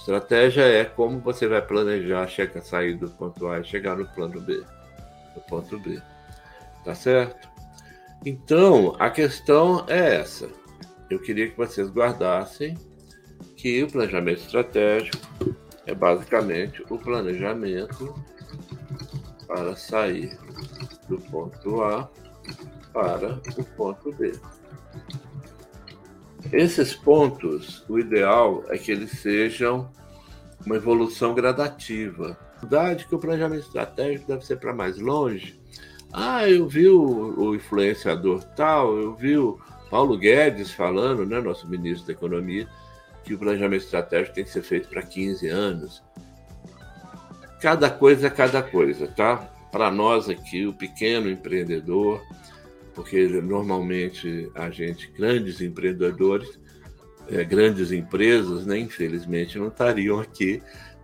Estratégia é como você vai planejar chegar, sair do ponto A e chegar no plano B, no ponto B. Tá certo? Então, a questão é essa. Eu queria que vocês guardassem que o planejamento estratégico é basicamente o planejamento para sair do ponto A para o ponto B. Esses pontos, o ideal é que eles sejam uma evolução gradativa. Verdade que o planejamento estratégico deve ser para mais longe. Ah, eu vi o, o, influenciador tal, eu vi o Paulo Guedes falando, né, nosso ministro da Economia, que o planejamento estratégico tem que ser feito para 15 anos. Cada coisa é cada coisa, tá? Para nós aqui, o pequeno empreendedor, porque normalmente a gente, grandes empreendedores, é, grandes empresas, né, infelizmente, não estariam aqui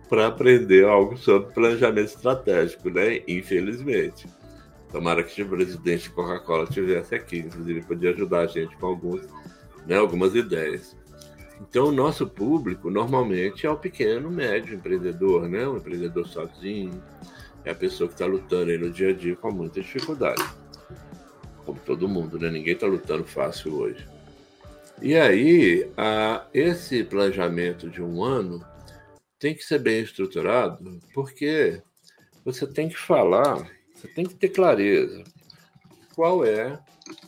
para aprender algo sobre planejamento estratégico, né? Infelizmente. Tomara que o presidente Coca-Cola estivesse aqui, inclusive podia ajudar a gente com alguns, né, algumas ideias. Então, o nosso público normalmente é o pequeno, médio empreendedor, né? Um empreendedor sozinho, é a pessoa que está lutando no dia a dia com muita dificuldade como todo mundo, né? Ninguém está lutando fácil hoje. E aí, a, esse planejamento de um ano tem que ser bem estruturado, porque você tem que falar, você tem que ter clareza qual é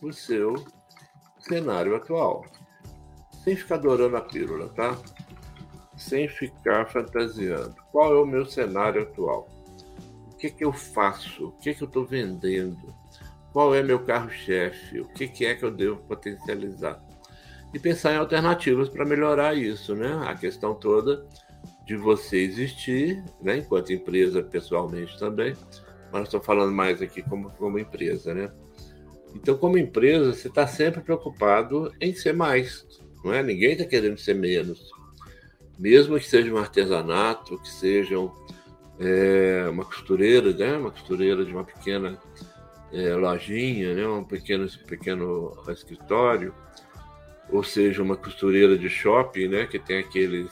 o seu cenário atual. Sem ficar adorando a pílula, tá? Sem ficar fantasiando. Qual é o meu cenário atual? O que, que eu faço? O que, que eu estou vendendo? Qual é meu carro-chefe? O que, que é que eu devo potencializar? E pensar em alternativas para melhorar isso, né? A questão toda de você existir, né? enquanto empresa, pessoalmente também, mas estou falando mais aqui como, como empresa, né? Então, como empresa, você está sempre preocupado em ser mais, não é? Ninguém está querendo ser menos. Mesmo que seja um artesanato, que sejam é, uma costureira, né? Uma costureira de uma pequena é, lojinha, né, um pequeno, pequeno escritório, ou seja, uma costureira de shopping, né, que tem aqueles,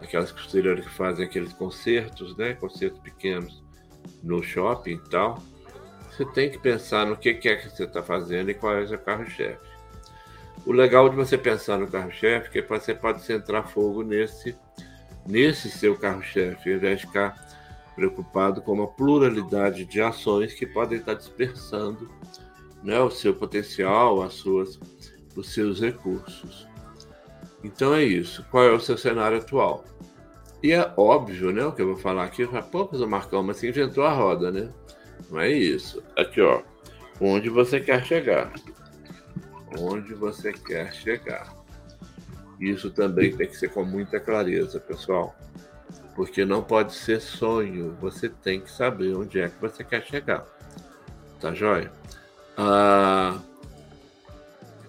aquelas costureiras que fazem aqueles concertos, né, concertos pequenos no shopping e tal. Você tem que pensar no que, é que você está fazendo e qual é o seu carro-chefe. O legal de você pensar no carro-chefe é que você pode centrar fogo nesse, nesse seu carro-chefe, ao invés de ficar preocupado com uma pluralidade de ações que podem estar dispersando né, o seu potencial, as suas, os seus recursos. Então é isso. Qual é o seu cenário atual? E é óbvio, né? O que eu vou falar aqui, pô, mas o Marcão, mas você inventou a roda, né? Não é isso. Aqui, ó. Onde você quer chegar. Onde você quer chegar. Isso também tem que ser com muita clareza, pessoal porque não pode ser sonho. Você tem que saber onde é que você quer chegar. Tá joia? Ah,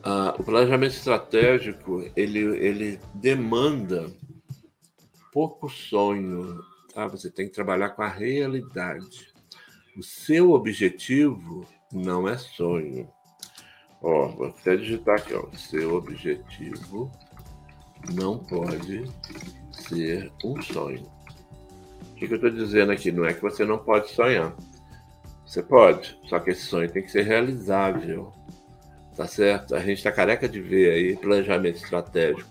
ah, o planejamento estratégico ele, ele demanda pouco sonho. Tá? Você tem que trabalhar com a realidade. O seu objetivo não é sonho. Ó, vou até digitar aqui, ó. Seu objetivo não pode ser um sonho. O que, que eu estou dizendo aqui? Não é que você não pode sonhar. Você pode, só que esse sonho tem que ser realizável. Tá certo? A gente está careca de ver aí planejamento estratégico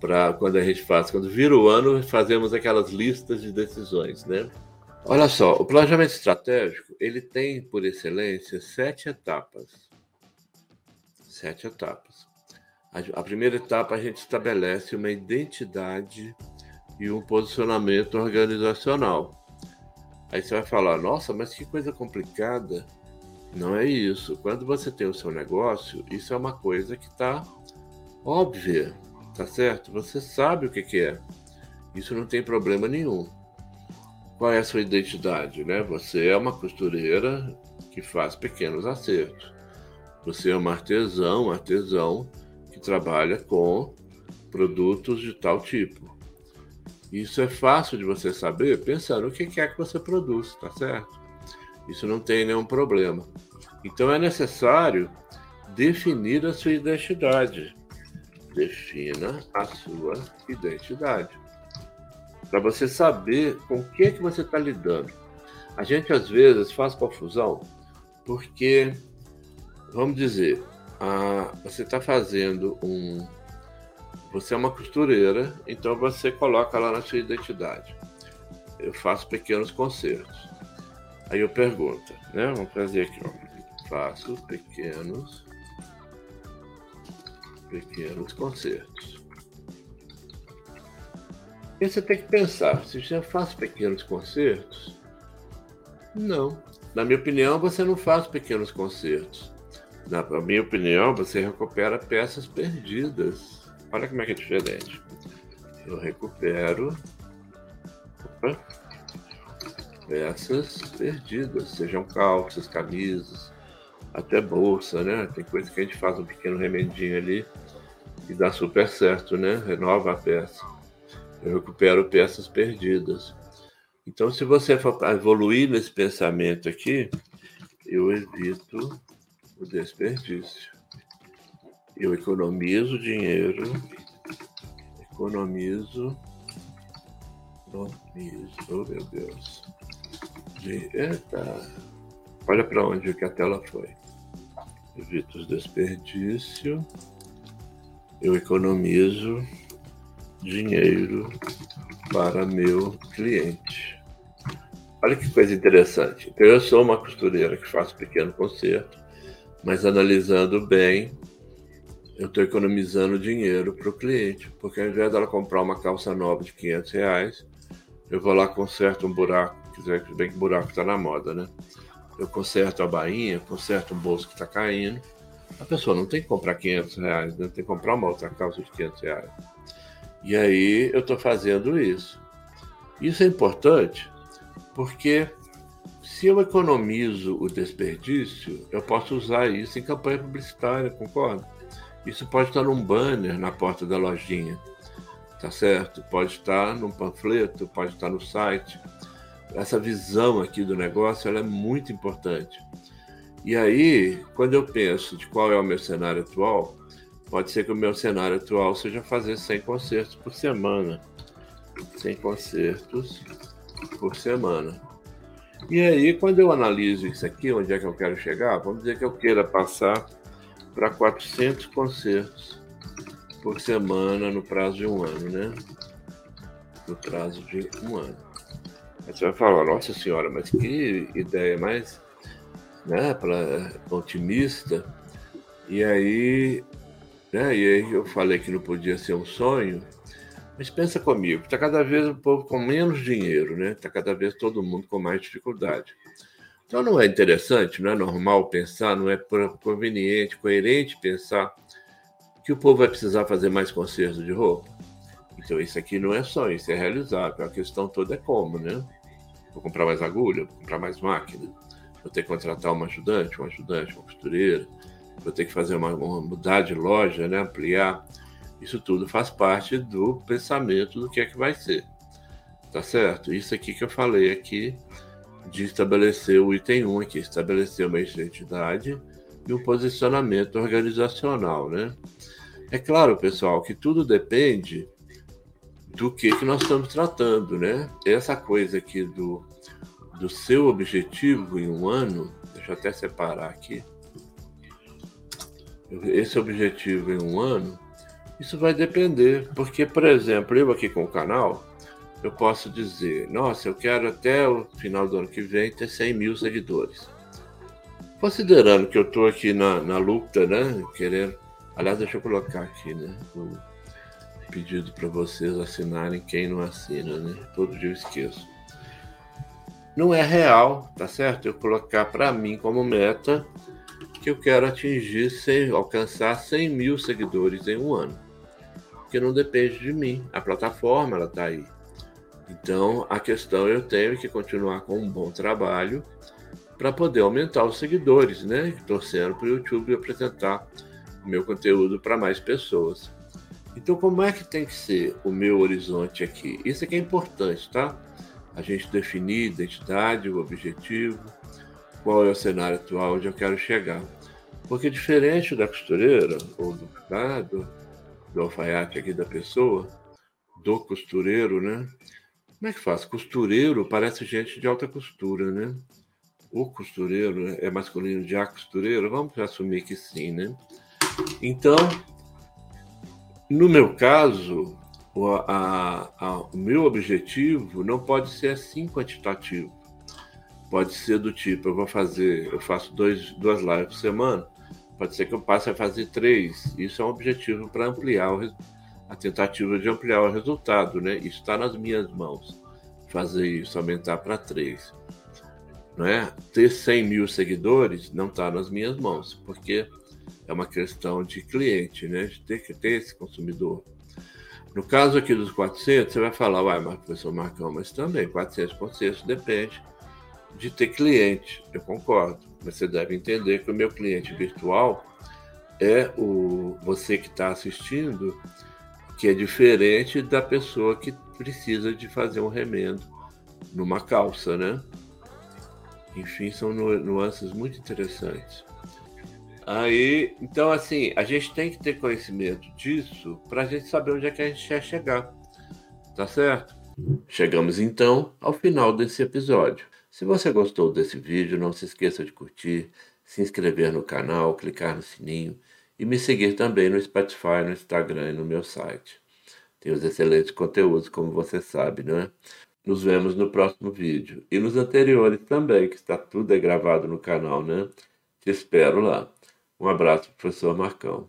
para quando a gente faz, quando vira o ano, fazemos aquelas listas de decisões, né? Olha só, o planejamento estratégico ele tem por excelência sete etapas. Sete etapas. A, a primeira etapa a gente estabelece uma identidade e um posicionamento organizacional. Aí você vai falar, nossa, mas que coisa complicada. Não é isso. Quando você tem o seu negócio, isso é uma coisa que está óbvia, tá certo? Você sabe o que, que é. Isso não tem problema nenhum. Qual é a sua identidade, né? Você é uma costureira que faz pequenos acertos. Você é uma artesão, um artesão que trabalha com produtos de tal tipo. Isso é fácil de você saber pensando o que é que você produz, tá certo? Isso não tem nenhum problema. Então é necessário definir a sua identidade. Defina a sua identidade. para você saber com o que, que você está lidando. A gente às vezes faz confusão porque, vamos dizer, a, você está fazendo um. Você é uma costureira, então você coloca lá na sua identidade. Eu faço pequenos concertos. Aí eu pergunto, né? Vamos fazer aqui, ó. Faço pequenos pequenos concertos. E você tem que pensar, se você faz pequenos concertos, não. Na minha opinião, você não faz pequenos concertos. Na minha opinião, você recupera peças perdidas. Olha como é que é diferente. Eu recupero opa, peças perdidas, sejam calças, camisas, até bolsa, né? Tem coisa que a gente faz um pequeno remendinho ali e dá super certo, né? Renova a peça. Eu recupero peças perdidas. Então, se você for evoluir nesse pensamento aqui, eu evito o desperdício. Eu economizo dinheiro, economizo, economizo, oh meu Deus. Eita, olha para onde que a tela foi. Evito os desperdício, eu economizo dinheiro para meu cliente. Olha que coisa interessante. Então, eu sou uma costureira que faço pequeno conserto, mas analisando bem, eu estou economizando dinheiro para o cliente, porque ao invés dela comprar uma calça nova de 500 reais, eu vou lá conserto um buraco, quiser bem que buraco está na moda, né? Eu conserto a bainha, conserto um bolso que está caindo. A pessoa não tem que comprar 500 reais, né? tem que comprar uma outra calça de 500 reais. E aí eu estou fazendo isso. Isso é importante porque se eu economizo o desperdício, eu posso usar isso em campanha publicitária, concorda? Isso pode estar num banner na porta da lojinha, tá certo? Pode estar num panfleto, pode estar no site. Essa visão aqui do negócio é muito importante. E aí, quando eu penso de qual é o meu cenário atual, pode ser que o meu cenário atual seja fazer 100 concertos por semana. 100 concertos por semana. E aí, quando eu analiso isso aqui, onde é que eu quero chegar, vamos dizer que eu queira passar para 400 concertos por semana no prazo de um ano, né? No prazo de um ano. Aí você vai falar, nossa senhora, mas que ideia mais né, pra, otimista. E aí, né, e aí eu falei que não podia ser um sonho, mas pensa comigo, está cada vez o povo com menos dinheiro, né? Está cada vez todo mundo com mais dificuldade. Então não é interessante, não é normal pensar, não é conveniente, coerente pensar que o povo vai precisar fazer mais conserto de roupa. Então isso aqui não é só, isso é realizável. A questão toda é como, né? Vou comprar mais agulha, vou comprar mais máquina, vou ter que contratar uma ajudante, um ajudante, uma costureira, vou ter que fazer uma, uma mudar de loja, né? Ampliar. Isso tudo faz parte do pensamento do que é que vai ser. Tá certo? Isso aqui que eu falei aqui de estabelecer o item 1 aqui, estabelecer uma identidade e um posicionamento organizacional, né? É claro, pessoal, que tudo depende do que, que nós estamos tratando, né? Essa coisa aqui do, do seu objetivo em um ano, deixa eu até separar aqui. Esse objetivo em um ano, isso vai depender, porque, por exemplo, eu aqui com o canal, eu posso dizer, nossa, eu quero até o final do ano que vem ter 100 mil seguidores. Considerando que eu estou aqui na, na luta, né, querendo... Aliás, deixa eu colocar aqui, né, o pedido para vocês assinarem quem não assina, né, todo dia eu esqueço. Não é real, tá certo? Eu colocar para mim como meta que eu quero atingir, 100, alcançar 100 mil seguidores em um ano porque não depende de mim. A plataforma ela está aí. Então a questão eu tenho que continuar com um bom trabalho para poder aumentar os seguidores, né? Torcendo para o YouTube apresentar o meu conteúdo para mais pessoas. Então como é que tem que ser o meu horizonte aqui? Isso aqui é importante, tá? A gente definir identidade, o objetivo, qual é o cenário atual onde eu quero chegar. Porque diferente da costureira ou do, tá, do, do alfaiate aqui da pessoa, do costureiro, né? Como é que faz? Costureiro parece gente de alta costura, né? O costureiro é masculino de a costureiro? Vamos assumir que sim, né? Então, no meu caso, o, a, a, o meu objetivo não pode ser assim quantitativo. Pode ser do tipo, eu vou fazer, eu faço dois, duas lives por semana, pode ser que eu passe a fazer três. Isso é um objetivo para ampliar o, a tentativa de ampliar o resultado, né? Está nas minhas mãos, fazer isso, aumentar para três. Não é? Ter 100 mil seguidores não está nas minhas mãos, porque é uma questão de cliente, né? De ter que ter esse consumidor. No caso aqui dos 400, você vai falar, uai, mas professor Marcão, mas também 400% depende de ter cliente. Eu concordo, mas você deve entender que o meu cliente virtual é o você que está assistindo que é diferente da pessoa que precisa de fazer um remendo numa calça, né? Enfim, são nuances muito interessantes. Aí, então, assim, a gente tem que ter conhecimento disso para a gente saber onde é que a gente quer chegar. Tá certo? Chegamos então ao final desse episódio. Se você gostou desse vídeo, não se esqueça de curtir, se inscrever no canal, clicar no sininho e me seguir também no Spotify, no Instagram e no meu site. Tem os excelentes conteúdos, como você sabe, não é? Nos vemos no próximo vídeo. E nos anteriores também, que está tudo gravado no canal, né? Te espero lá. Um abraço, professor Marcão.